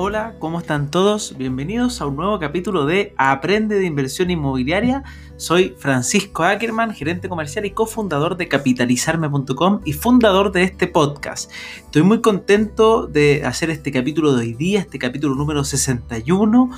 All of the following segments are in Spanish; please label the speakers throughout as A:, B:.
A: Hola, ¿cómo están todos? Bienvenidos a un nuevo capítulo de Aprende de Inversión Inmobiliaria. Soy Francisco Ackerman, gerente comercial y cofundador de capitalizarme.com y fundador de este podcast. Estoy muy contento de hacer este capítulo de hoy día, este capítulo número 61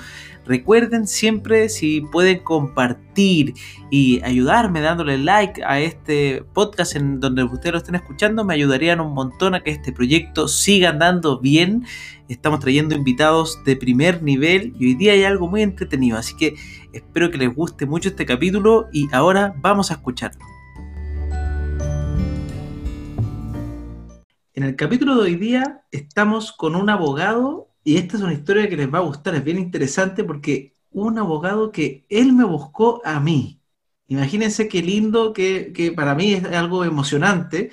A: Recuerden siempre si pueden compartir y ayudarme dándole like a este podcast en donde ustedes lo estén escuchando, me ayudarían un montón a que este proyecto siga andando bien. Estamos trayendo invitados de primer nivel y hoy día hay algo muy entretenido, así que espero que les guste mucho este capítulo y ahora vamos a escucharlo. En el capítulo de hoy día estamos con un abogado y esta es una historia que les va a gustar, es bien interesante porque un abogado que él me buscó a mí. Imagínense qué lindo, que, para mí es algo emocionante,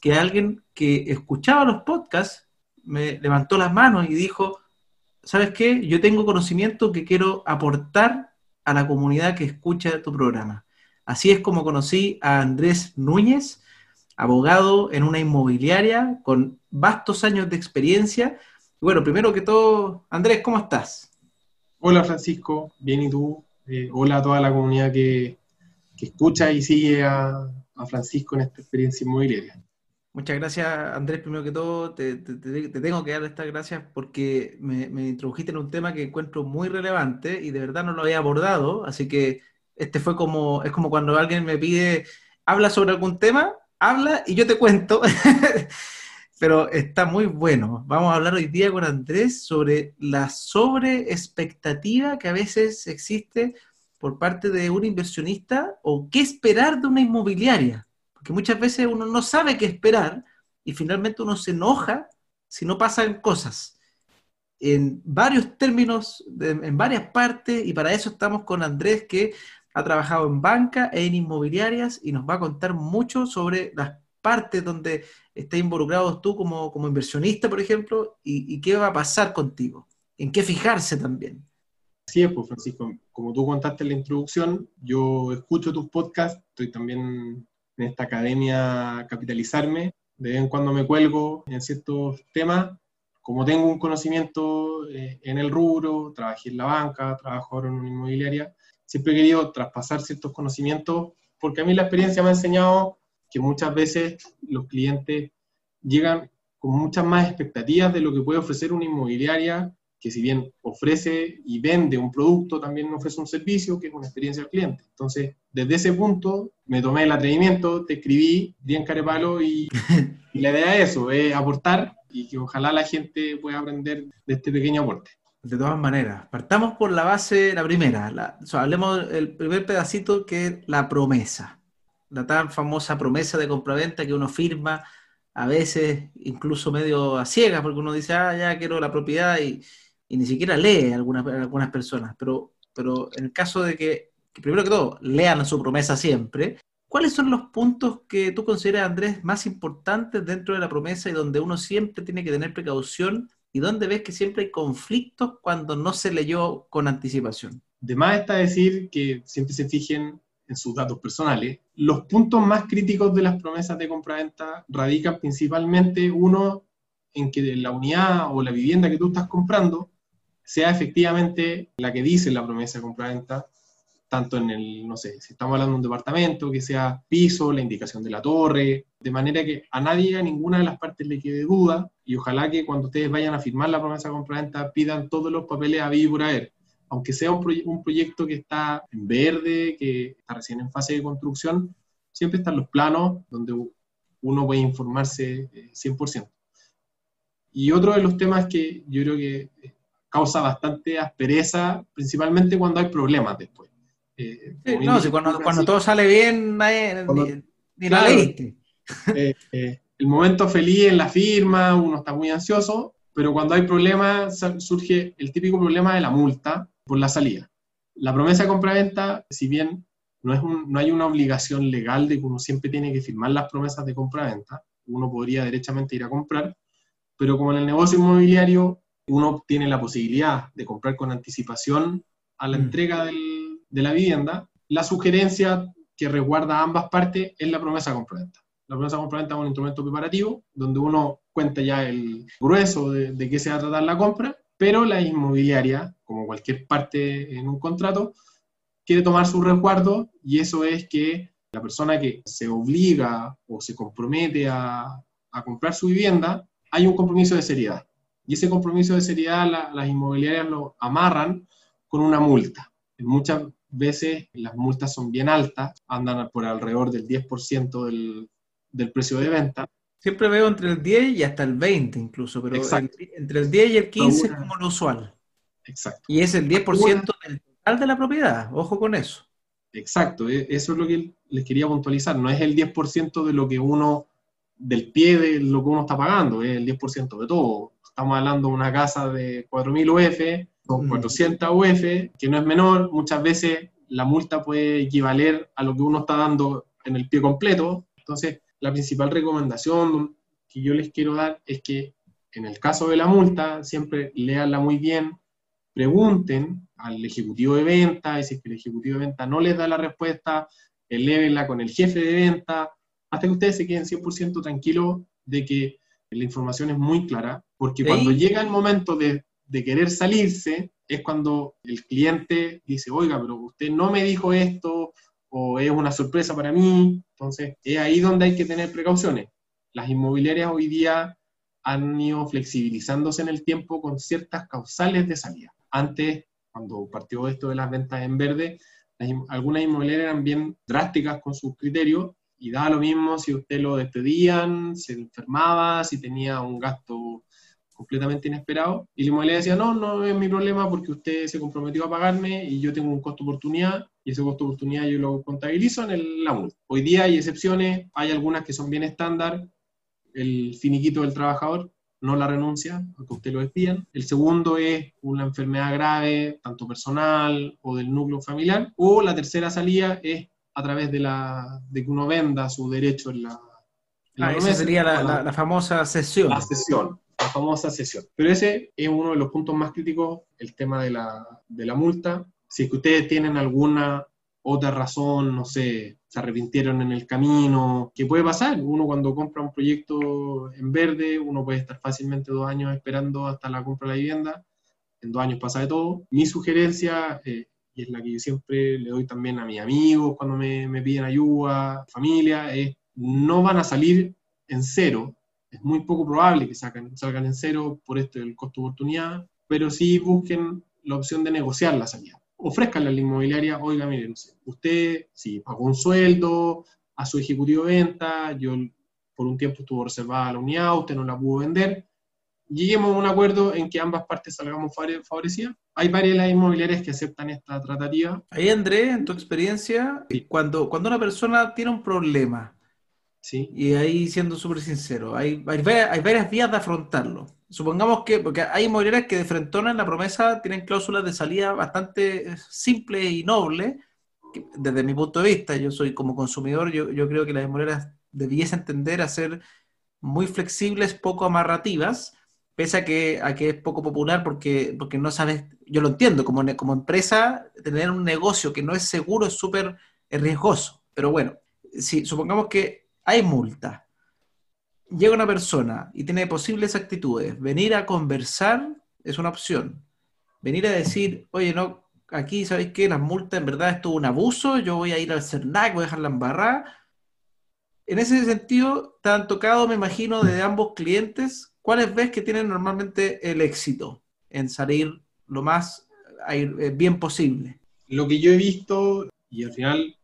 A: que alguien que escuchaba los podcasts me levantó las manos y dijo, ¿sabes qué? Yo tengo conocimiento que quiero aportar a la comunidad que escucha tu programa. Así es como conocí a Andrés Núñez, abogado en una inmobiliaria con vastos años de experiencia bueno, primero que todo, Andrés, ¿cómo estás?
B: Hola Francisco, bien y tú. Eh, hola a toda la comunidad que, escucha y sigue a, Francisco en esta experiencia inmobiliaria.
A: Muchas gracias, Andrés. Primero que todo, te, tengo que dar estas gracias porque me, me, introdujiste en un tema que encuentro muy relevante y de verdad no lo había abordado. Así que este fue como, es como cuando alguien me pide, habla sobre algún tema, habla y yo te cuento. pero está muy bueno. Vamos a hablar hoy día con Andrés sobre la sobreexpectativa que a veces existe por parte de un inversionista o qué esperar de una inmobiliaria. Porque muchas veces uno no sabe qué esperar y finalmente uno se enoja si no pasan cosas. En varios términos, en varias partes, y para eso estamos con Andrés que ha trabajado en banca e en inmobiliarias y nos va a contar mucho sobre las partes donde estás involucrado tú como, como inversionista, por ejemplo, y, qué va a pasar contigo, en qué fijarse también.
B: Así es, pues Francisco, como tú contaste en la introducción, yo escucho tus podcasts, estoy también en esta academia Capitalizarme, de vez en cuando me cuelgo en ciertos temas, como tengo un conocimiento eh, en el rubro, trabajé en la banca, trabajo ahora en una inmobiliaria, siempre he querido traspasar ciertos conocimientos, porque a mí la experiencia me ha enseñado que muchas veces los clientes llegan con muchas más expectativas de lo que puede ofrecer una inmobiliaria, que si bien ofrece y vende un producto, también ofrece un servicio, que es una experiencia al cliente. Entonces, desde ese punto, me tomé el atrevimiento, te escribí bien carepalo y, y la idea es eso, es aportar y que ojalá la gente pueda aprender de este pequeño aporte.
A: De todas maneras, partamos por la base, la primera, la, hablemos del primer pedacito que es la promesa la tan famosa promesa de compraventa que uno firma, a veces incluso medio a ciegas, porque uno dice, ah, ya quiero la propiedad y, ni siquiera lee algunas, algunas personas. Pero, pero en el caso de que, primero que todo, lean su promesa siempre, ¿cuáles son los puntos que tú consideras, Andrés, más importantes dentro de la promesa y donde uno siempre tiene que tener precaución y donde ves que siempre hay conflictos cuando no se leyó con anticipación?
B: De más está decir que siempre se fijen en sus datos personales. Los puntos más críticos de las promesas de compraventa radican principalmente, uno, en que la unidad o la vivienda que tú estás comprando sea efectivamente la que dice la promesa de compraventa, tanto en el, no sé, si estamos hablando de un departamento, que sea piso, la indicación de la torre, de manera que a nadie, a ninguna de las partes le quede duda, y ojalá que cuando ustedes vayan a firmar la promesa de compraventa pidan todos los papeles a vivir por aunque sea un, proyecto que está en verde, que está recién en fase de construcción, siempre están los planos donde uno puede informarse 100%. Eh, y otro de los temas que yo creo que eh, causa bastante aspereza, principalmente cuando hay problemas después.
A: Eh, no, si cuando, todo sale bien, ni, la leíste.
B: el momento feliz en la firma, uno está muy ansioso, pero cuando hay problemas surge el típico problema de la multa, por la salida. La promesa de compraventa, si bien no, es no hay una obligación legal de que uno siempre tiene que firmar las promesas de compraventa, uno podría derechamente ir a comprar, pero como en el negocio inmobiliario uno tiene la posibilidad de comprar con anticipación a la mm. entrega de la vivienda, la sugerencia que resguarda ambas partes es la promesa compraventa. La promesa compraventa es un instrumento preparativo donde uno cuenta ya el grueso de, de qué se va a tratar la compra Pero la inmobiliaria, como cualquier parte en un contrato, quiere tomar su resguardo y eso es que la persona que se obliga o se compromete a, comprar su vivienda, hay un compromiso de seriedad. Y ese compromiso de seriedad las inmobiliarias lo amarran con una multa. Muchas veces las multas son bien altas, andan por alrededor del 10% del, del precio de venta.
A: Siempre veo entre el 10 y hasta el 20 incluso, pero entre el 10 y el 15 es como lo usual.
B: Exacto.
A: Y es el 10% del total de la propiedad, ojo con eso.
B: Exacto, e, eso es lo que les quería puntualizar, no es el 10% de lo que uno, del pie de lo que uno está pagando, es el 10% de todo. Estamos hablando de una casa de 4.000 UF, con 400 UF, que no es menor, muchas veces la multa puede equivaler a lo que uno está dando en el pie completo. Entonces, la principal recomendación que yo les quiero dar es que en el caso de la multa, siempre leanla muy bien, pregunten al ejecutivo de venta, y si es que el ejecutivo de venta no les da la respuesta, elévenla con el jefe de venta, hasta que ustedes se queden 100% tranquilos de que la información es muy clara, porque cuando llega el momento de, de querer salirse, es cuando el cliente dice, oiga, pero usted no me dijo esto, o es una sorpresa para mí. Entonces, es ahí donde hay que tener precauciones. Las inmobiliarias hoy día han ido flexibilizándose en el tiempo con ciertas causales de salida. Antes, cuando partió esto de las ventas en verde, algunas inmobiliarias eran bien drásticas con sus criterios y daba lo mismo si usted lo despedían, se enfermaba, si tenía un gasto completamente inesperado. Y la inmobiliaria decía, no, no es mi problema porque usted se comprometió a pagarme y yo tengo un costo oportunidad y ese costo oportunidad yo lo contabilizo en el, la multa. Hoy día hay excepciones, hay algunas que son bien estándar, el finiquito del trabajador, no la renuncia, aunque usted lo despidan. El segundo es una enfermedad grave, tanto personal o del núcleo familiar. O la tercera salida es a través de, la, de que uno venda su derecho en la...
A: ah, esa sería la, la, famosa sesión.
B: La sesión, la famosa sesión. Pero ese es uno de los puntos más críticos, el tema de la, de la multa. Si es que ustedes tienen alguna otra razón, no sé, se arrepintieron en el camino, ¿qué puede pasar? Uno cuando compra un proyecto en verde, uno puede estar fácilmente dos años esperando hasta la compra de la vivienda, en dos años pasa de todo. Mi sugerencia, eh, y es la que yo siempre le doy también a mis amigos cuando me, me piden ayuda, familia, es no van a salir en cero, es muy poco probable que salgan, salgan en cero por esto del costo oportunidad, pero sí busquen la opción de negociar la salida ofrezcanle a la inmobiliaria, oiga, mire, usted si pagó un sueldo a su ejecutivo de venta, yo por un tiempo estuvo reservada la unidad, usted no la pudo vender, lleguemos a un acuerdo en que ambas partes salgamos favorecidas. Hay varias las inmobiliarias que aceptan esta tratativa.
A: Ahí, André, en tu experiencia, cuando, cuando una persona tiene un problema, ¿Sí? y ahí siendo súper sincero, hay, hay, varias vías de afrontarlo. Supongamos que, porque hay inmobiliarias que de frente en la promesa tienen cláusulas de salida bastante eh, simples y nobles. desde mi punto de vista, yo soy como consumidor, yo, yo creo que las inmobiliarias debiesen entender a ser muy flexibles, poco amarrativas, pese a que, a que es poco popular porque, porque no sabes, yo lo entiendo, como, como empresa, tener un negocio que no es seguro es súper riesgoso. Pero bueno, si supongamos que hay multa llega una persona y tiene posibles actitudes, venir a conversar es una opción. Venir a decir, oye, no, aquí, ¿sabéis qué? Las multas en verdad es todo un abuso, yo voy a ir al CERNAC, voy a dejarla embarrada. En ese sentido, te han tocado, me imagino, de ambos clientes, ¿cuáles ves que tienen normalmente el éxito en salir lo más eh, bien posible?
B: Lo que yo he visto, y al final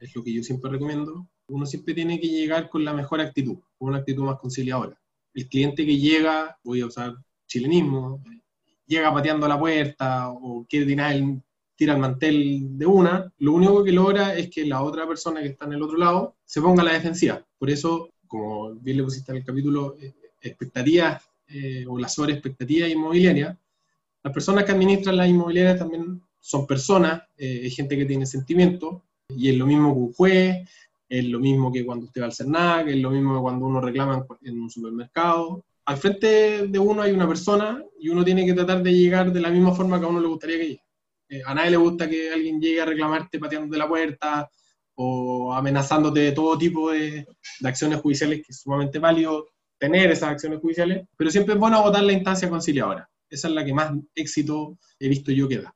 B: es lo que yo siempre recomiendo, uno siempre tiene que llegar con la mejor actitud, con una actitud más conciliadora. El cliente que llega, voy a usar chilenismo, llega pateando la puerta o quiere tirar el, tira el mantel de una, lo único que logra es que la otra persona que está en el otro lado se ponga a la defensiva. Por eso, como bien le pusiste en el capítulo, eh, expectativas eh, o la sobreexpectativa inmobiliaria, las personas que administran las inmobiliarias también son personas, eh, gente que tiene sentimientos, y es lo mismo que un juez, es lo mismo que cuando usted va al CERNAC, es lo mismo que cuando uno reclama en un supermercado. Al frente de uno hay una persona y uno tiene que tratar de llegar de la misma forma que a uno le gustaría que llegue. Eh, a nadie le gusta que alguien llegue a reclamarte pateándote la puerta o amenazándote de todo tipo de, acciones judiciales, que es sumamente válido tener esas acciones judiciales, pero siempre es bueno votar la instancia conciliadora. esa es la que más éxito he visto yo que da.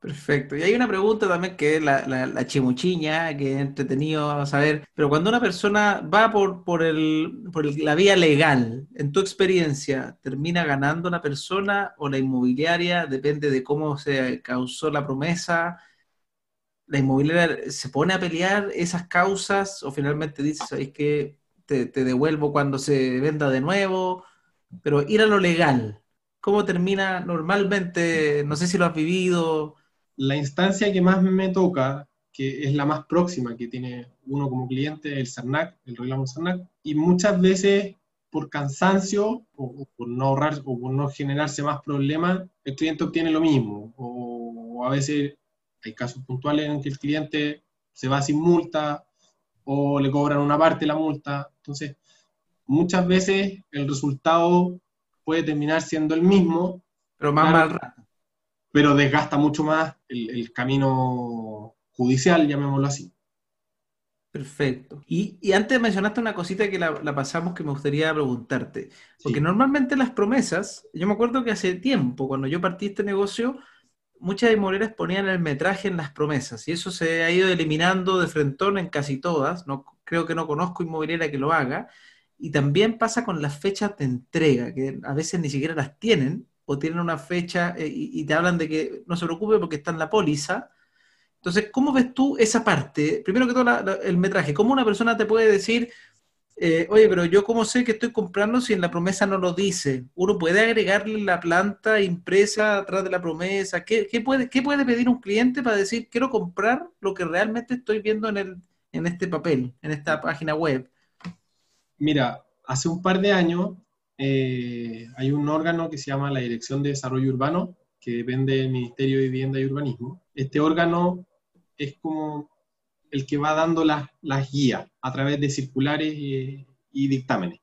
A: Perfecto. Y hay una pregunta también que es la, la, chimuchiña, que es entretenido saber, pero cuando una persona va por, por, el, por la vía legal, en tu experiencia, ¿termina ganando la persona o la inmobiliaria? Depende de cómo se causó la promesa. ¿La inmobiliaria se pone a pelear esas causas o finalmente dice, ¿sabéis que te, te devuelvo cuando se venda de nuevo? Pero ir a lo legal, ¿cómo termina normalmente? No sé si lo has vivido
B: la instancia que más me toca, que es la más próxima que tiene uno como cliente, es el CERNAC, el reclamo CERNAC, y muchas veces por cansancio o, por no ahorrar o por no generarse más problemas, el cliente obtiene lo mismo. O, a veces hay casos puntuales en que el cliente se va sin multa o le cobran una parte de la multa. Entonces, muchas veces el resultado puede terminar siendo el mismo.
A: Pero más mal rato
B: pero desgasta mucho más el, camino judicial, llamémoslo así.
A: Perfecto. Y, antes mencionaste una cosita que la, pasamos que me gustaría preguntarte. Porque normalmente las promesas, yo me acuerdo que hace tiempo, cuando yo partí este negocio, muchas inmobiliarias ponían el metraje en las promesas y eso se ha ido eliminando de frentón en casi todas. No, creo que no conozco inmobiliaria que lo haga. Y también pasa con las fechas de entrega, que a veces ni siquiera las tienen o tienen una fecha eh, y, te hablan de que no se preocupe porque está en la póliza. Entonces, ¿cómo ves tú esa parte? Primero que todo, el metraje. ¿Cómo una persona te puede decir, eh, oye, pero yo cómo sé que estoy comprando si en la promesa no lo dice? ¿Uno puede agregarle la planta impresa atrás de la promesa? ¿Qué, puede, qué puede pedir un cliente para decir, quiero comprar lo que realmente estoy viendo en, el, en este papel, en esta página web?
B: Mira, hace un par de años eh, hay un órgano que se llama la Dirección de Desarrollo Urbano, que depende del Ministerio de Vivienda y Urbanismo. Este órgano es como el que va dando las, guías a través de circulares y, dictámenes.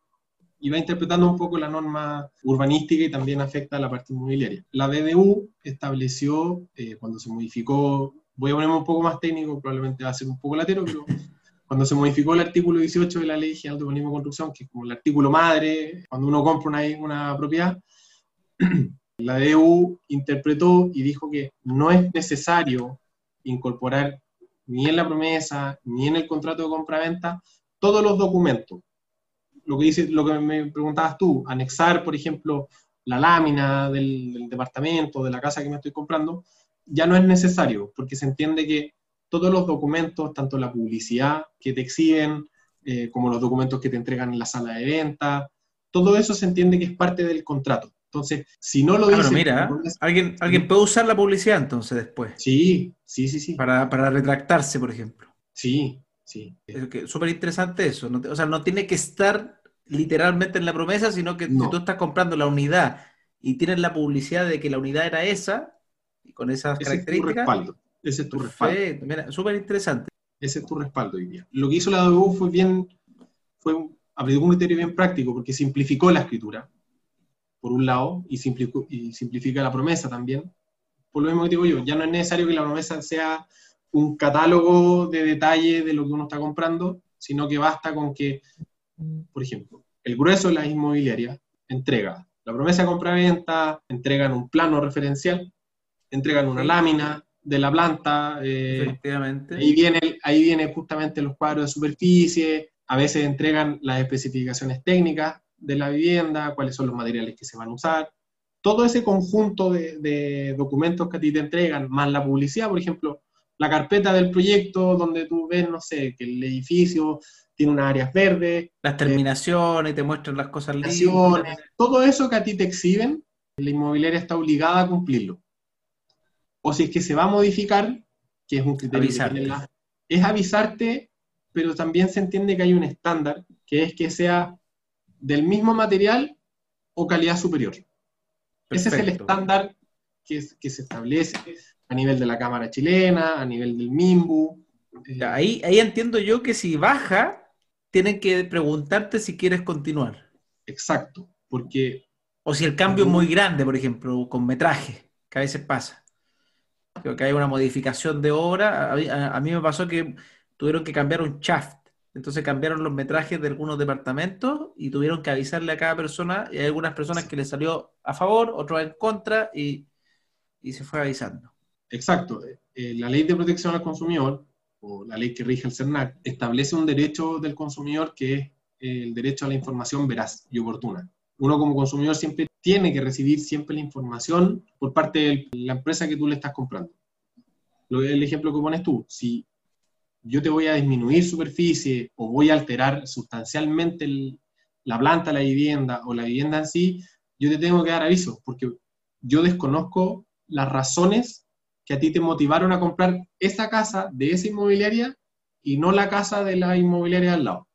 B: Y va interpretando un poco la norma urbanística y también afecta a la parte inmobiliaria. La BDU estableció, eh, cuando se modificó, voy a ponerme un poco más técnico, probablemente va a ser un poco latero, pero cuando se modificó el artículo 18 de la Ley General de Urbanismo y Construcción, que es como el artículo madre, cuando uno compra una, una propiedad, la EU interpretó y dijo que no es necesario incorporar ni en la promesa, ni en el contrato de compra-venta, todos los documentos. Lo que, dice, lo que me preguntabas tú, anexar, por ejemplo, la lámina del, del departamento, de la casa que me estoy comprando, ya no es necesario, porque se entiende que todos los documentos, tanto la publicidad que te exhiben, eh, como los documentos que te entregan en la sala de venta, todo eso se entiende que es parte del contrato. Entonces, si no lo
A: dice... mira, ¿alguien, ¿alguien puede usar la publicidad entonces después?
B: Sí, sí, sí, sí.
A: Para, retractarse, por ejemplo.
B: Sí, sí.
A: Es súper interesante eso. o sea, no tiene que estar literalmente en la promesa, sino que si tú estás comprando la unidad y tienes la publicidad de que la unidad era esa, y con esas características,
B: ese es tu respaldo.
A: Mira, súper interesante.
B: Ese es tu respaldo hoy día. Lo que hizo la DBU fue bien, fue aplicó un criterio bien práctico porque simplificó la escritura, por un lado, y, y simplifica la promesa también. Por lo mismo que digo yo, ya no es necesario que la promesa sea un catálogo de detalle de lo que uno está comprando, sino que basta con que, por ejemplo, el grueso de la inmobiliaria entrega la promesa de compra-venta, entregan un plano referencial, entregan una lámina, de la planta. Eh, Efectivamente. Ahí viene, ahí viene justamente los cuadros de superficie, a veces entregan las especificaciones técnicas de la vivienda, cuáles son los materiales que se van a usar. Todo ese conjunto de, documentos que a ti te entregan, más la publicidad, por ejemplo, la carpeta del proyecto donde tú ves, no sé, que el edificio tiene unas áreas verdes.
A: Las terminaciones, te muestran las cosas
B: lindas. Todo eso que a ti te exhiben, la inmobiliaria está obligada a cumplirlo o si es que se va a modificar, que es un criterio es avisarte, pero también se entiende que hay un estándar, que es que sea del mismo material o calidad superior. Ese es el estándar que, se establece a nivel de la Cámara chilena, a nivel del MIMBU.
A: Eh, ahí, ahí entiendo yo que si baja, tienen que preguntarte si quieres continuar.
B: Exacto, porque...
A: O si el cambio es muy grande, por ejemplo, con metraje, que a veces pasa. Creo que hay una modificación de obra. A, mí me pasó que tuvieron que cambiar un shaft entonces cambiaron los metrajes de algunos departamentos y tuvieron que avisarle a cada persona, y hay algunas personas que le salió a favor, otros en contra, y, se fue avisando.
B: Exacto. Eh, la ley de protección al consumidor, o la ley que rige el CERNAC, establece un derecho del consumidor que es el derecho a la información veraz y oportuna. Uno como consumidor siempre tiene que recibir siempre la información por parte de la empresa que tú le estás comprando. El ejemplo que pones tú, si yo te voy a disminuir superficie o voy a alterar sustancialmente la planta, la vivienda o la vivienda en sí, yo te tengo que dar aviso, porque yo desconozco las razones que a ti te motivaron a comprar esa casa de esa inmobiliaria y no la casa de la inmobiliaria al lado.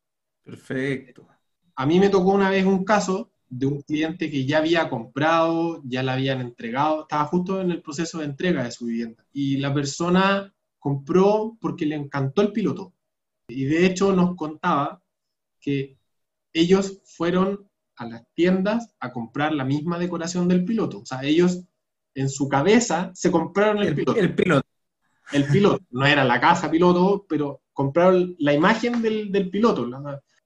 A: Perfecto.
B: A mí me tocó una vez un caso de un cliente que ya había comprado, ya la habían entregado, estaba justo en el proceso de entrega de su vivienda. Y la persona compró porque le encantó el piloto. Y de hecho nos contaba que ellos fueron a las tiendas a comprar la misma decoración del piloto. O sea, ellos en su cabeza se compraron el, piloto.
A: El piloto.
B: El piloto. No era la casa piloto, pero compraron la imagen del, del piloto.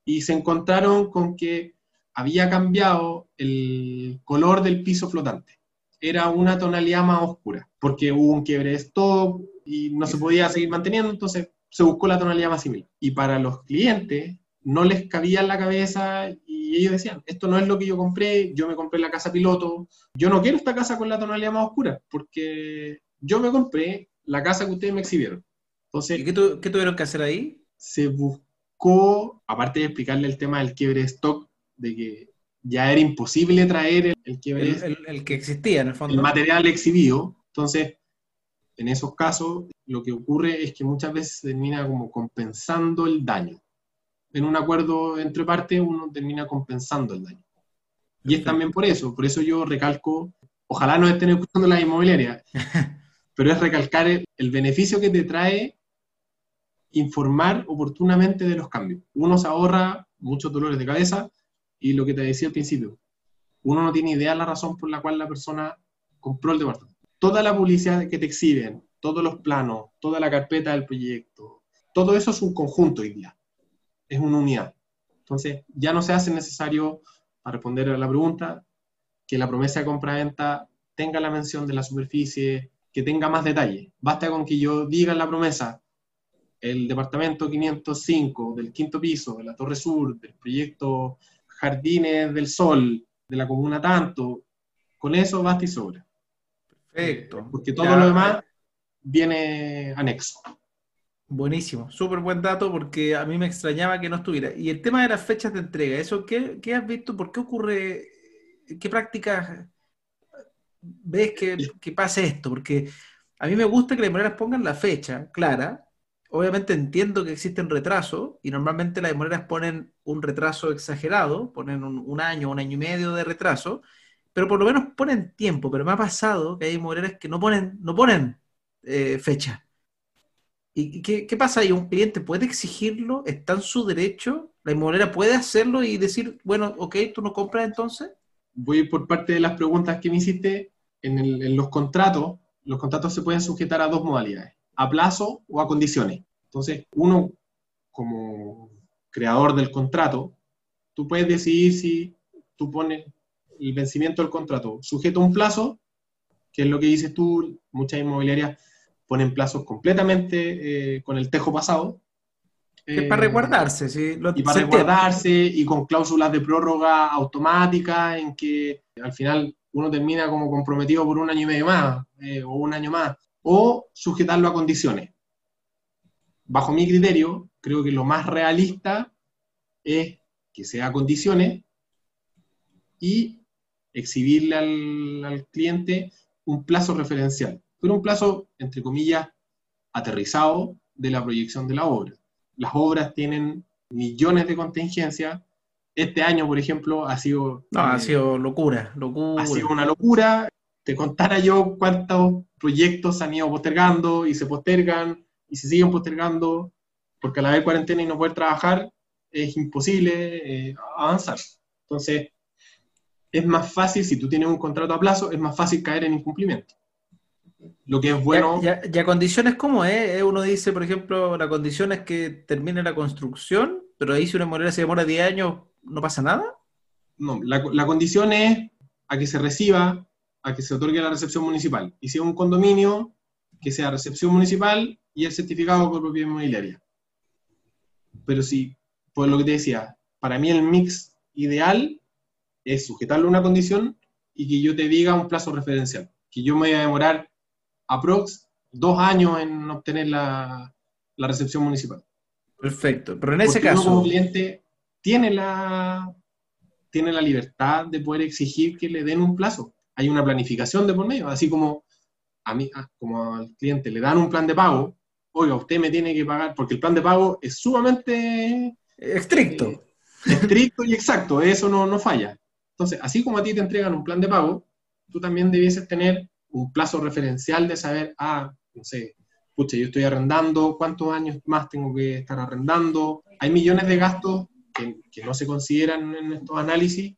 B: Y se encontraron con que había cambiado el color del piso flotante. Era una tonalidad más oscura, porque hubo un quiebre de stock y no se podía seguir manteniendo, entonces se buscó la tonalidad más similar. Y para los clientes no les cabía en la cabeza y ellos decían, esto no es lo que yo compré, yo me compré la casa piloto, yo no quiero esta casa con la tonalidad más oscura, porque yo me compré la casa que ustedes me exhibieron. Entonces,
A: ¿Y qué, tuvieron que hacer ahí?
B: Se buscó, aparte de explicarle el tema del quiebre de stock, de que ya era imposible traer el,
A: que existía en el fondo.
B: El material exhibido. Entonces, en esos casos, lo que ocurre es que muchas veces se termina como compensando el daño. En un acuerdo entre partes, uno termina compensando el daño. Y es también por eso, por eso yo recalco, ojalá no estén escuchando la inmobiliaria, pero es recalcar el beneficio que te trae informar oportunamente de los cambios. Uno se ahorra muchos dolores de cabeza, y lo que te decía al principio, uno no tiene idea de la razón por la cual la persona compró el departamento. Toda la publicidad que te exhiben, todos los planos, toda la carpeta del proyecto, todo eso es un conjunto hoy es una unidad. Entonces, ya no se hace necesario, para responder a la pregunta, que la promesa de compra-venta tenga la mención de la superficie, que tenga más detalle. Basta con que yo diga la promesa el departamento 505 del quinto piso, de la Torre Sur, del proyecto Jardines del Sol, de la comuna tanto, con eso basta y sobra.
A: Perfecto.
B: Porque todo lo demás viene anexo.
A: Buenísimo, súper buen dato porque a mí me extrañaba que no estuviera. Y el tema de las fechas de entrega, ¿eso qué, has visto? ¿Por qué ocurre? ¿Qué prácticas ves que, que pase esto? Porque a mí me gusta que las maneras pongan la fecha clara, obviamente entiendo que existen retrasos y normalmente las demoreras ponen un retraso exagerado, ponen un, año, un año y medio de retraso, pero por lo menos ponen tiempo. Pero me ha pasado que hay demoreras que no ponen, no ponen eh, fecha. ¿Y qué, pasa ahí? ¿Un cliente puede exigirlo? ¿Está en su derecho? ¿La inmobiliaria puede hacerlo y decir, bueno, ok, tú no compras entonces?
B: Voy por parte de las preguntas que me hiciste. en los contratos, los contratos se pueden sujetar a dos modalidades a plazo o a condiciones. Entonces, uno como creador del contrato, tú puedes decidir si tú pones el vencimiento del contrato sujeto a un plazo, que es lo que dices tú, muchas inmobiliarias ponen plazos completamente eh, con el tejo pasado.
A: Es para resguardarse, sí.
B: y para resguardarse y con cláusulas de prórroga automática en que al final uno termina como comprometido por un año y medio más eh, o un año más o sujetarlo a condiciones. Bajo mi criterio, creo que lo más realista es que sea a condiciones y exhibirle al, cliente un plazo referencial, pero un plazo, entre comillas, aterrizado de la proyección de la obra. Las obras tienen millones de contingencias. Este año, por ejemplo, ha sido...
A: No, ha sido locura, locura.
B: Ha sido una locura te contara yo cuántos proyectos han ido postergando y se postergan y se siguen postergando, porque a la vez cuarentena y no poder trabajar es imposible eh, avanzar. Entonces, es más fácil, si tú tienes un contrato a plazo, es más fácil caer en incumplimiento. Lo que es bueno...
A: ¿Ya, condiciones cómo es? Eh, uno dice, por ejemplo, la condición es que termine la construcción pero ahí si una inmobiliaria se demora 10 años, ¿no pasa nada?
B: No, la, la condición es a que se reciba, a que se otorgue la recepción municipal. Y si es un condominio, que sea recepción municipal y el certificado por propiedad inmobiliaria. Pero si, por lo que te decía, para mí el mix ideal es sujetarlo a una condición y que yo te diga un plazo referencial. Que yo me voy a demorar aprox dos años en obtener la, la recepción municipal.
A: Perfecto. Pero en ese
B: Porque
A: caso.
B: uno como cliente tiene la, tiene la libertad de poder exigir que le den un plazo. Hay una planificación de por medio, así como a mí, a- como al cliente le dan un plan de pago, oiga, usted me tiene que pagar, porque el plan de pago es sumamente
A: Estricto.
B: eh, estricto y exacto, eso no, no falla. Entonces, así como a ti te entregan un plan de pago, tú también debieses tener un plazo referencial de saber, ah, no sé, pucha, yo estoy arrendando, ¿cuántos años más tengo que estar arrendando? Hay millones de gastos que, que no se consideran en estos análisis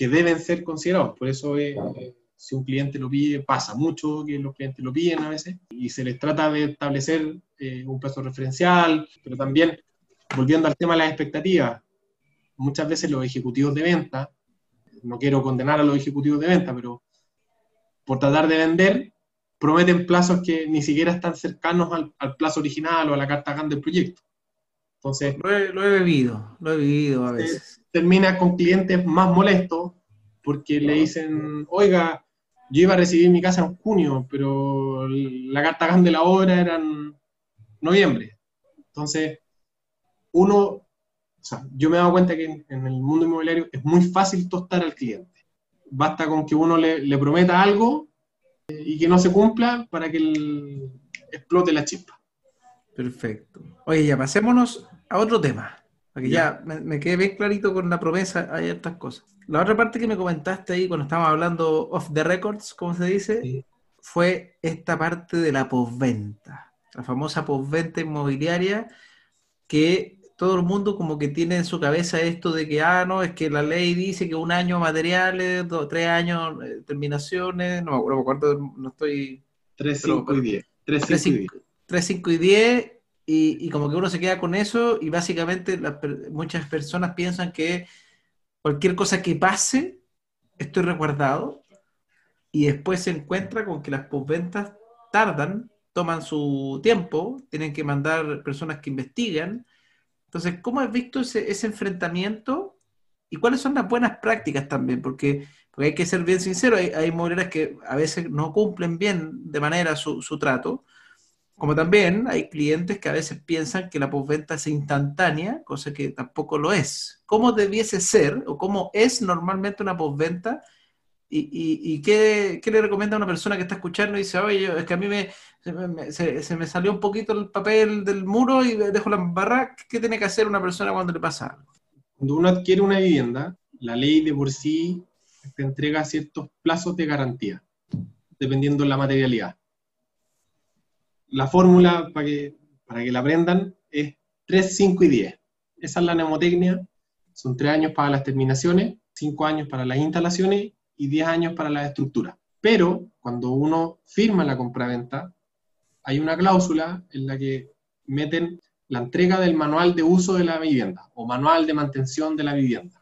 B: que deben ser considerados. Por eso, eh, eh, si un cliente lo pide, pasa mucho que los clientes lo piden a veces, y se les trata de establecer eh, un plazo referencial, pero también, volviendo al tema de las expectativas, muchas veces los ejecutivos de venta, no quiero condenar a los ejecutivos de venta, pero por tratar de vender, prometen plazos que ni siquiera están cercanos al, al plazo original o a la carta GAN del proyecto. Entonces,
A: Lo he, lo he bebido, lo he vivido a veces.
B: Termina con clientes más molestos porque le dicen, oiga, yo iba a recibir mi casa en junio, pero la carta GAN de la obra era en noviembre. Entonces, uno, o sea, yo me he dado cuenta que en, el mundo inmobiliario es muy fácil tostar al cliente. Basta con que uno le, prometa algo eh, y que no se cumpla para que explote la chispa.
A: Perfecto. Oye, ya pasémonos a otro tema. Para que
B: Ya.
A: ya me, me quede bien clarito con la promesa, hay estas cosas. La otra parte que me comentaste ahí cuando estábamos hablando off the records, como se dice,
B: Sí.
A: fue esta parte de la postventa. La famosa postventa inmobiliaria que todo el mundo como que tiene en su cabeza esto de que, ah, no, es que la ley dice que un año materiales, dos, tres años eh, terminaciones, no me acuerdo cuánto, no estoy
B: 3,
A: Pero-
B: 5 y 10. 3,
A: 3,
B: 5 y 10.
A: 5, 3, 5 y 10, y, y como que uno se queda con eso, y básicamente per- muchas personas piensan que cualquier cosa que pase, estoy resguardado, y después se encuentra con que las posventas tardan, toman su tiempo, tienen que mandar personas que investigan. Entonces, ¿cómo has visto ese, ese enfrentamiento? ¿Y cuáles son las buenas prácticas también? Porque, porque hay que ser bien sincero, hay, hay que a veces no cumplen bien de manera su, su trato, como también hay clientes que a veces piensan que la postventa es instantánea, cosa que tampoco lo es. ¿Cómo debiese ser o cómo es normalmente una postventa? ¿Y, qué, le recomienda a una persona que está escuchando y dice, oye, es que a mí me, se, me, se me salió un poquito el papel del muro y dejo la barra? ¿Qué tiene que hacer una persona cuando le pasa algo?
B: Cuando uno adquiere una vivienda, la ley de por sí te entrega ciertos plazos de garantía, dependiendo de la materialidad. La fórmula para que, para que la aprendan es 3, 5 y 10. Esa es la mnemotecnia. Son 3 años para las terminaciones, 5 años para las instalaciones y 10 años para las estructuras. Pero cuando uno firma la compraventa, hay una cláusula en la que meten la entrega del manual de uso de la vivienda o manual de mantención de la vivienda.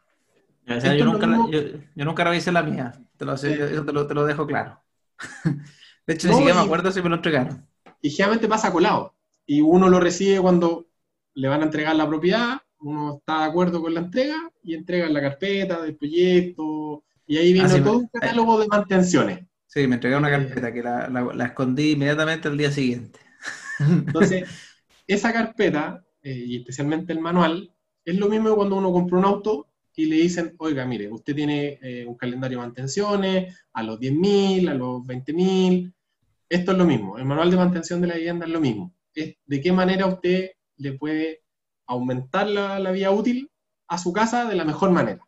A: O sea, yo, nunca,
B: mismo-
A: yo, yo nunca revisé la mía, te lo, sé- eso te lo, te lo dejo claro. De hecho,
B: No,
A: ni siquiera me acuerdo si me lo entregaron.
B: Y generalmente pasa colado. Y uno lo recibe cuando le van a entregar la propiedad, uno está de acuerdo con la entrega y entrega la carpeta del proyecto. Y ahí viene
A: Ah, sí,
B: todo
A: me-
B: un catálogo de mantenciones.
A: Sí, me entregaron una
B: Eh.
A: carpeta que la, la- la escondí inmediatamente al día siguiente.
B: Entonces, esa carpeta, eh, y especialmente el manual, es lo mismo cuando uno compra un auto y le dicen, oiga, mire, usted tiene eh, un calendario de mantenciones a los 10.000, a los 20.000. Esto es lo mismo. El manual de mantención de la vivienda es lo mismo. Es de qué manera usted le puede aumentar la, la vía útil a su casa de la mejor manera.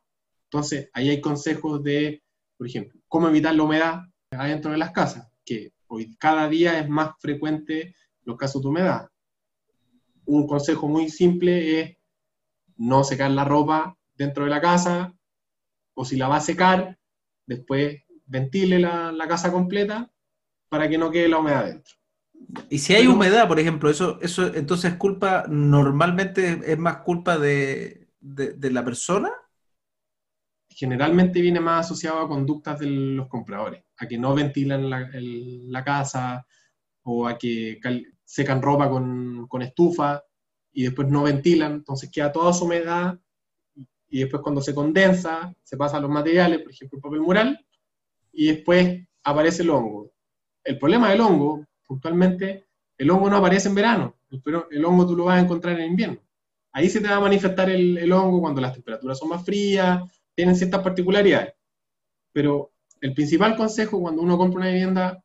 B: Entonces, ahí hay consejos de, por ejemplo, cómo evitar la humedad adentro de las casas, que hoy cada día es más frecuente los casos de humedad. Un consejo muy simple es no secar la ropa dentro de la casa, o si la va a secar, después ventile la, la casa completa para que no quede la humedad dentro.
A: Y si hay humedad, por ejemplo, eso, eso entonces es culpa, normalmente es más culpa de, la persona.
B: Generalmente viene más asociado a conductas de los compradores, a que no ventilan la, casa o a que secan ropa con, con estufa y después no ventilan, entonces queda toda su humedad y después cuando se condensa, se pasa a los materiales, por ejemplo, el papel mural, y después aparece el hongo. El problema del hongo, puntualmente, el hongo no aparece en verano, pero el hongo tú lo vas a encontrar en invierno. Ahí se te va a manifestar el, hongo cuando las temperaturas son más frías, tienen ciertas particularidades. Pero el principal consejo cuando uno compra una vivienda,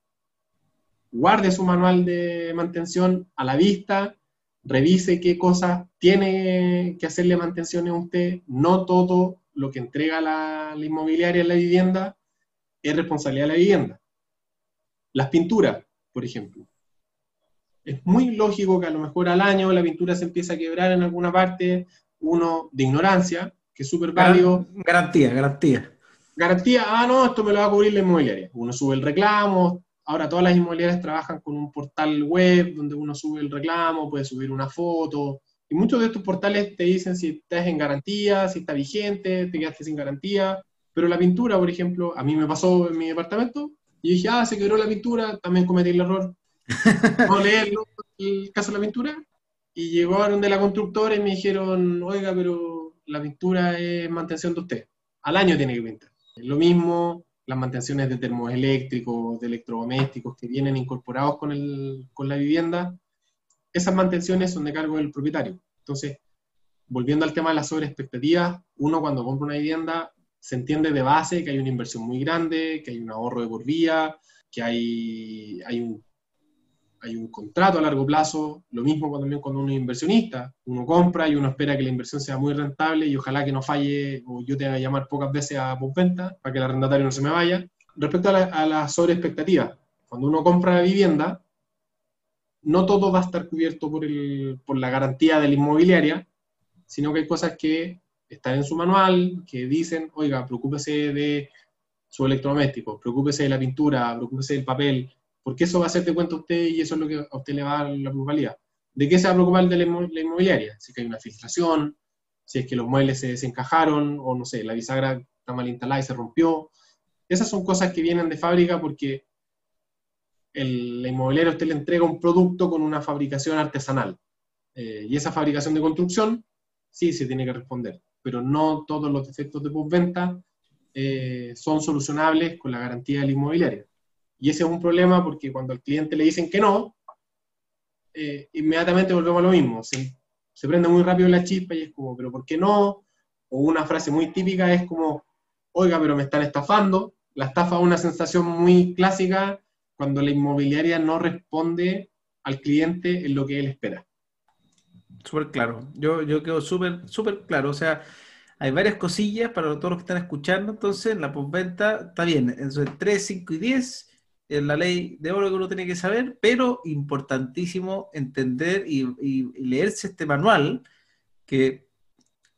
B: guarde su manual de mantención a la vista, revise qué cosas tiene que hacerle mantención a usted. No todo lo que entrega la, inmobiliaria en la vivienda es responsabilidad de la vivienda. Las pinturas, por ejemplo. Es muy lógico que a lo mejor al año la pintura se empieza a quebrar en alguna parte, uno de ignorancia, que es súper válido.
A: Garantía, garantía.
B: Garantía, ah, no, esto me lo va a cubrir la inmobiliaria. Uno sube el reclamo, Ahora todas las inmobiliarias trabajan con un portal web donde uno sube el reclamo, puede subir una foto. Y muchos de estos portales te dicen si estás en garantía, si está vigente, te quedaste sin garantía. Pero la pintura, por ejemplo, a mí me pasó en mi departamento y dije, ah, se quebró la pintura, también cometí el error. Vamos a leer el caso de la pintura. Y llegaron de la constructora y me dijeron, oiga, pero la pintura es mantención de usted. Al año tiene que pintar. Lo mismo las mantenciones de termoeléctricos, de electrodomésticos que vienen incorporados con, el, con la vivienda, esas mantenciones son de cargo del propietario. Entonces, volviendo al tema de las sobreexpectativas, uno cuando compra una vivienda se entiende de base que hay una inversión muy grande, que hay un ahorro de por vía, que hay, hay un hay un contrato a largo plazo, lo mismo también cuando uno es inversionista, uno compra y uno espera que la inversión sea muy rentable y ojalá que no falle o yo tenga que llamar pocas veces a postventa para que el arrendatario no se me vaya. Respecto a la, a la sobreexpectativa, cuando uno compra vivienda, no todo va a estar cubierto por, el, por la garantía de la inmobiliaria, sino que hay cosas que están en su manual, que dicen, oiga, preocúpese de su electrodoméstico, preocúpese de la pintura, preocúpese del papel, porque eso va a hacer de cuenta a usted y eso es lo que a usted le va a dar la plusvalía. ¿De qué se va a preocupar de la, inmobiliaria? Si hay una filtración, si es que los muebles se desencajaron, o no sé, la bisagra está mal instalada y se rompió. Esas son cosas que vienen de fábrica porque el, la inmobiliaria usted le entrega un producto con una fabricación artesanal. Eh, y esa fabricación de construcción sí se tiene que responder, pero no todos los defectos de postventa eh, son solucionables con la garantía de la inmobiliaria. Y ese es un problema porque cuando al cliente le dicen que no, eh, inmediatamente volvemos a lo mismo. Se, se, prende muy rápido la chispa y es como, ¿pero por qué no? O una frase muy típica es como, oiga, pero me están estafando. La estafa es una sensación muy clásica cuando la inmobiliaria no responde al cliente en lo que él espera.
A: Súper claro. Yo, yo quedo súper, súper claro. O sea, hay varias cosillas para todos los que están escuchando. Entonces, la postventa está bien. Entre 3, 5 y 10 es la ley de oro que uno tiene que saber, pero importantísimo entender y, leerse este manual, que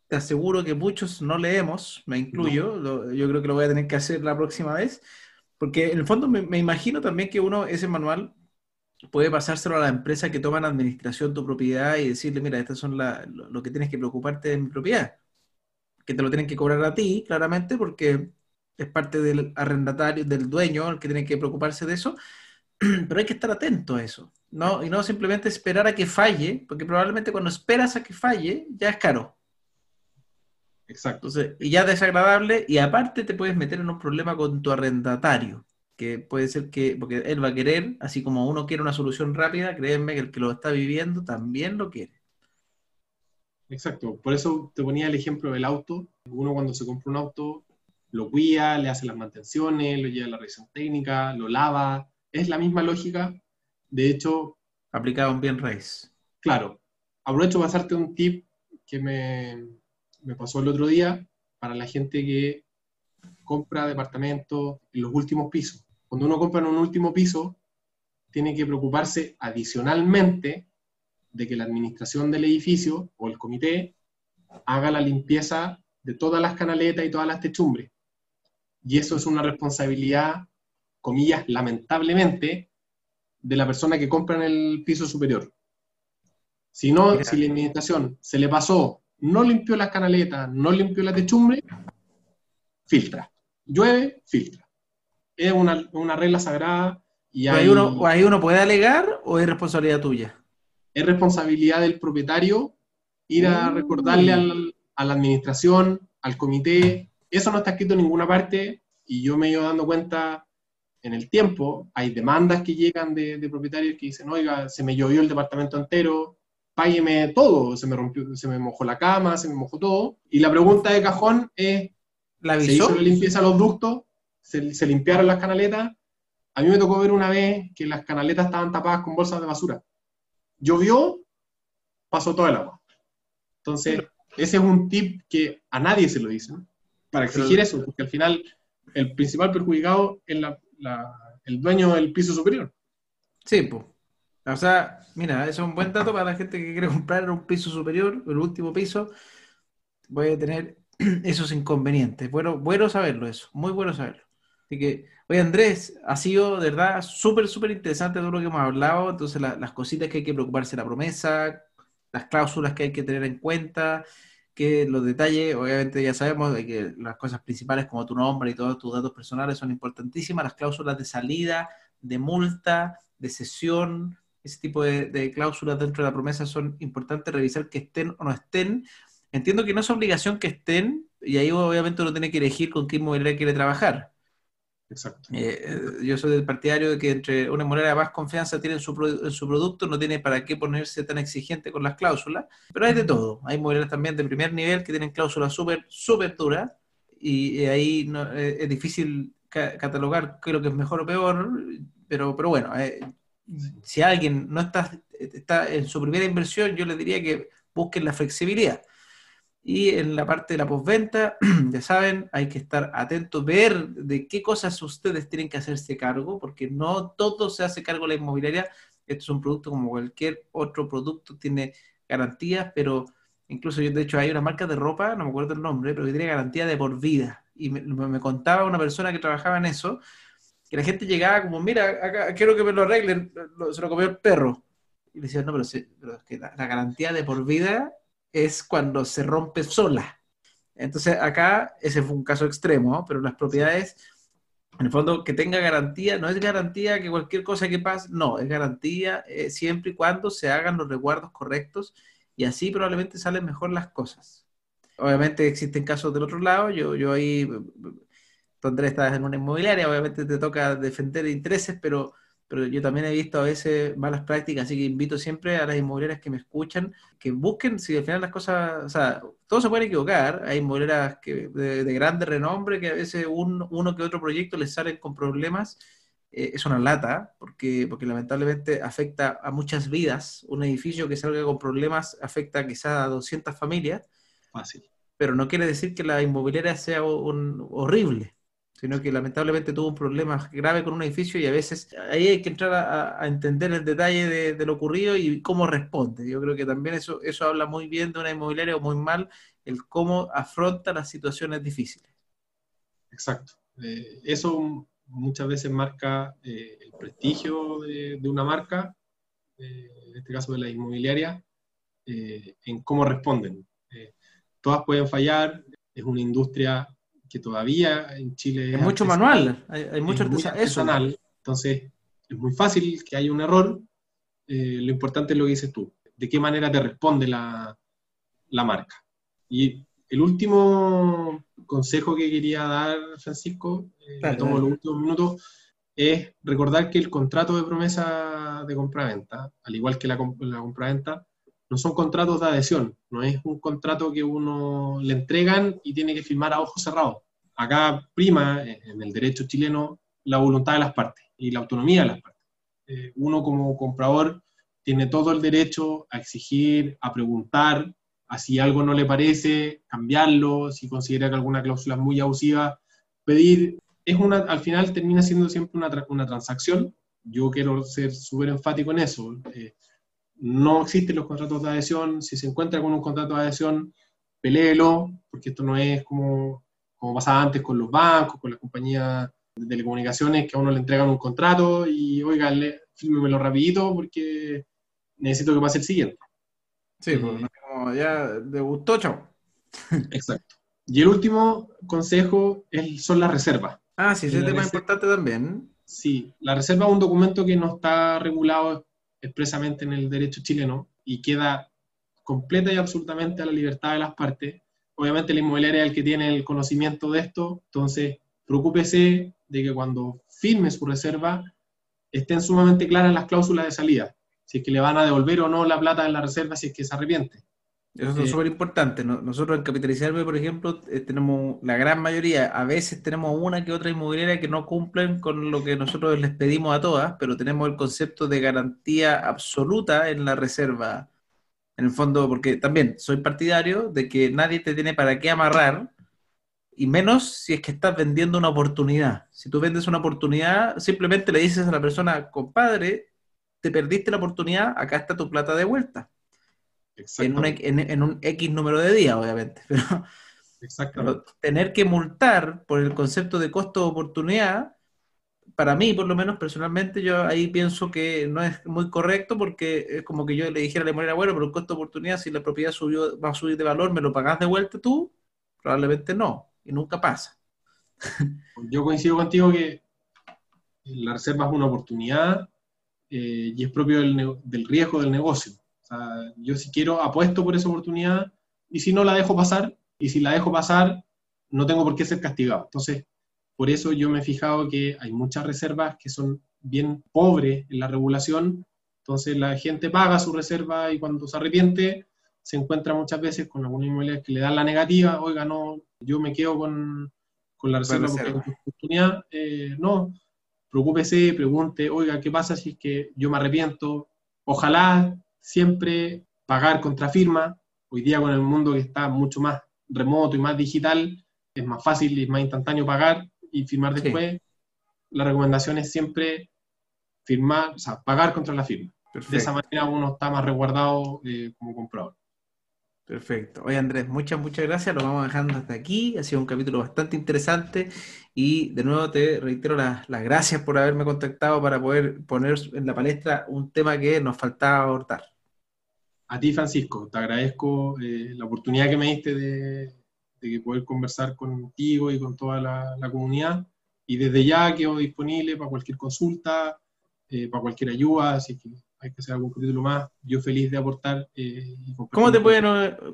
A: te aseguro que muchos no leemos, me incluyo, yo creo que lo voy a tener que hacer la próxima vez, porque en el fondo me, imagino también que uno, ese manual, puede pasárselo a la empresa que toma en administración tu propiedad y decirle, mira, estas son lo, que tienes que preocuparte de mi propiedad, que te lo tienen que cobrar a ti, claramente, porque es parte del arrendatario, del dueño, el que tiene que preocuparse de eso, pero hay que estar atento a eso, ¿no? Y no simplemente esperar a que falle, porque probablemente cuando esperas a que falle, ya es caro.
B: Exacto.
A: y ya desagradable, y aparte te puedes meter en un problema con tu arrendatario, que puede ser que, porque él va a querer, así como uno quiere una solución rápida, créeme que el que lo está viviendo también lo quiere.
B: Exacto, por eso te ponía el ejemplo del auto. Uno cuando se compra un auto lo guía, le hace las mantenciones, lo lleva a la revisión técnica, lo lava. Es la misma lógica. De hecho...
A: Aplicado en bien raíz.
B: Claro. Aprovecho para hacerte un tip que me, me pasó el otro día para la gente que compra departamentos en los últimos pisos. Cuando uno compra en un último piso, tiene que preocuparse adicionalmente de que la administración del edificio o el comité haga la limpieza de todas las canaletas y todas las techumbres. Y eso es una responsabilidad, comillas, lamentablemente, de la persona que compra en el piso superior. Si no, si la administración se le pasó, no limpió las canaletas, no limpió la techumbre, filtra. Llueve, filtra. Es una, una regla sagrada. Y
A: hay... uno, ¿Ahí uno puede alegar o es responsabilidad tuya?
B: Es responsabilidad del propietario ir a recordarle al, a la administración, al comité. Eso no está escrito en ninguna parte y yo me he ido dando cuenta en el tiempo. Hay demandas que llegan de, propietarios que dicen, oiga, se me llovió el departamento entero, págueme todo, se me rompió, se me mojó la cama, se me mojó todo. Y la pregunta de cajón es, ¿La ¿se hizo la limpieza a los ductos? ¿Se, ¿Se limpiaron las canaletas? A mí me tocó ver una vez que las canaletas estaban tapadas con bolsas de basura. Llovió, pasó todo el agua. Entonces, ese es un tip que a nadie se lo dice, Para exigir eso, porque al final el principal perjudicado es el dueño del piso superior.
A: Sí, pues. O sea, mira, eso es un buen dato para la gente que quiere comprar un piso superior, el último piso, voy a tener esos inconvenientes. Bueno, bueno saberlo eso, muy bueno saberlo. Así que, oye Andrés, ha sido de verdad súper, súper interesante todo lo que hemos hablado. Entonces, las cositas que hay que preocuparse, la promesa, las cláusulas que hay que tener en cuenta, que los detalles, obviamente ya sabemos que las cosas principales como tu nombre y todos tus datos personales son importantísimas, las cláusulas de salida, de multa, de cesión, ese tipo de, cláusulas dentro de la promesa son importantes revisar que estén o no estén. Entiendo que no es obligación que estén, y ahí obviamente uno tiene que elegir con qué inmobiliaria quiere trabajar.
B: Exacto.
A: Eh, eh, yo soy del partidario de que entre una moneda más confianza tiene en su, producto, no tiene para qué ponerse tan exigente con las cláusulas, pero hay de todo. Hay monedas también de primer nivel que tienen cláusulas súper, súper duras y, ahí no, eh, es difícil catalogar qué es lo que es mejor o peor, pero, pero bueno, si alguien no está, está en su primera inversión, yo le diría que busquen la flexibilidad. Y en la parte de la postventa, ya saben, hay que estar atentos, ver de qué cosas ustedes tienen que hacerse cargo, porque no todo se hace cargo la inmobiliaria. Esto es un producto como cualquier otro producto, tiene garantías, pero incluso yo, de hecho, hay una marca de ropa, no me acuerdo el nombre, pero que tiene garantía de por vida. Y me, contaba una persona que trabajaba en eso, que la gente llegaba como, mira, acá, quiero que me lo arreglen, se lo comió el perro. Y le decía, no, pero, que la garantía de por vida es cuando se rompe sola. Entonces acá ese fue un caso extremo, pero las propiedades, en el fondo, que tenga garantía, no es garantía que cualquier cosa que pase, no, es garantía eh, siempre y cuando se hagan los resguardos correctos y así probablemente salen mejor las cosas. Obviamente existen casos del otro lado, yo, yo ahí, tú Andrés estás en una inmobiliaria, obviamente te toca defender intereses, pero pero yo también he visto a veces malas prácticas, así que invito siempre a las inmobiliarias que me escuchan que busquen si al final las cosas, o sea, todos se pueden equivocar, hay inmobiliarias que, de, grande renombre que a veces uno que otro proyecto les salen con problemas, eh, es una lata, porque, porque lamentablemente afecta a muchas vidas, un edificio que salga con problemas afecta quizás a 200 familias,
B: Fácil.
A: pero no quiere decir que la inmobiliaria sea un, horrible sino que lamentablemente tuvo un problema grave con un edificio y a veces ahí hay que entrar a, entender el detalle de, lo ocurrido y cómo responde. Yo creo que también eso, eso habla muy bien de una inmobiliaria o muy mal, el cómo afronta las situaciones difíciles.
B: Exacto. Eh, eso muchas veces marca eh, el prestigio de, una marca, eh, en este caso de la inmobiliaria, en cómo responden. todas pueden fallar, es una industria que todavía en Chile
A: es, mucho manual, hay, mucho
B: artesanal. Entonces, es muy fácil que haya un error. Eh, lo importante es lo que dices tú, de qué manera te responde la, la marca. Y el último consejo que quería dar, Francisco, eh, tomo los últimos minutos, es recordar que el contrato de promesa de compraventa, al igual que la, la compraventa, no son contratos de adhesión, no es un contrato que uno le entregan y tiene que firmar a ojos cerrados. Acá prima en el derecho chileno la voluntad de las partes y la autonomía de las partes. Eh, uno como comprador tiene todo el derecho a exigir, a preguntar, a si algo no le parece, cambiarlo, si considera que alguna cláusula es muy abusiva, pedir. Es una, al final termina siendo siempre una, una transacción. Yo quiero ser súper enfático en eso. Eh, no existen los contratos de adhesión, si se encuentra con un contrato de adhesión, peléelo, porque esto no es como, como pasaba antes con los bancos, con las compañías de telecomunicaciones, que a uno le entregan un contrato y, oiga, fírmemelo rapidito porque necesito que pase el siguiente.
A: Sí, pues como ya gustó, chao.
B: Exacto. Y el último consejo es, son las reservas.
A: Ah, sí, ese tema es importante también.
B: Sí, la reserva es un documento que no está regulado expresamente en el derecho chileno y queda completa y absolutamente a la libertad de las partes. Obviamente el inmobiliario es el que tiene el conocimiento de esto, entonces preocúpese de que cuando firme su reserva estén sumamente claras las cláusulas de salida, si es que le van a devolver o no la plata de la reserva si es que se arrepiente.
A: Eso es súper importante. Nosotros en Capitalizarme, por ejemplo, eh, tenemos la gran mayoría, a veces tenemos una que otra inmobiliaria que no cumplen con lo que nosotros les pedimos a todas, pero tenemos el concepto de garantía absoluta en la reserva. En el fondo, porque también soy partidario de que nadie te tiene para qué amarrar, y menos si es que estás vendiendo una oportunidad. Si tú vendes una oportunidad, simplemente le dices a la persona, compadre, te perdiste la oportunidad, acá está tu plata de vuelta en un, X número de días, obviamente. Pero, tener que multar por el concepto de costo de oportunidad, para mí, por lo menos personalmente, yo ahí pienso que no es muy correcto porque es como que yo le dijera a la moneda, bueno, pero el costo de oportunidad, si la propiedad subió, va a subir de valor, ¿me lo pagas de vuelta tú? Probablemente no, y nunca pasa.
B: Yo coincido contigo que la reserva es una oportunidad eh, y es propio del, del riesgo del negocio yo si quiero apuesto por esa oportunidad y si no la dejo pasar, y si la dejo pasar, no tengo por qué ser castigado. Entonces, por eso yo me he fijado que hay muchas reservas que son bien pobres en la regulación, entonces la gente paga su reserva y cuando se arrepiente se encuentra muchas veces con alguna inmobiliaria que le dan la negativa, oiga, no, yo me quedo con, con la reserva, porque porque oportunidad, eh, no, preocúpese, pregunte, oiga, ¿qué pasa si es que yo me arrepiento? Ojalá siempre pagar contra firma. Hoy día con el mundo que está mucho más remoto y más digital, es más fácil y más instantáneo pagar y firmar después. La recomendación es siempre firmar, o sea, pagar contra la firma. De esa manera uno está más resguardado eh, como comprador.
A: Perfecto. Oye Andrés, muchas, muchas gracias. Lo vamos dejando hasta aquí. Ha sido un capítulo bastante interesante y de nuevo te reitero las, gracias por haberme contactado para poder poner en la palestra un tema que nos faltaba abordar.
B: A ti, Francisco, te agradezco eh, la oportunidad que me diste de, poder conversar contigo y con toda la, comunidad. Y desde ya quedo disponible para cualquier consulta, eh, para cualquier ayuda, así que hay que hacer algún capítulo más. Yo feliz de aportar.
A: Eh, ¿Cómo, te pueden,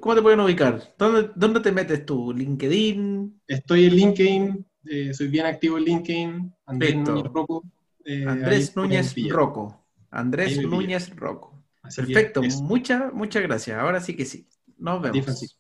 A: ¿Cómo te pueden ubicar? ¿Dónde, ¿Dónde te metes tú? ¿LinkedIn?
B: Estoy en LinkedIn, eh, soy bien activo en LinkedIn.
A: Andrés Núñez Rocco. Eh, Andrés Núñez Rocco. Andrés Núñez Perfecto, muchas, muchas gracias. Ahora sí que sí. Nos vemos.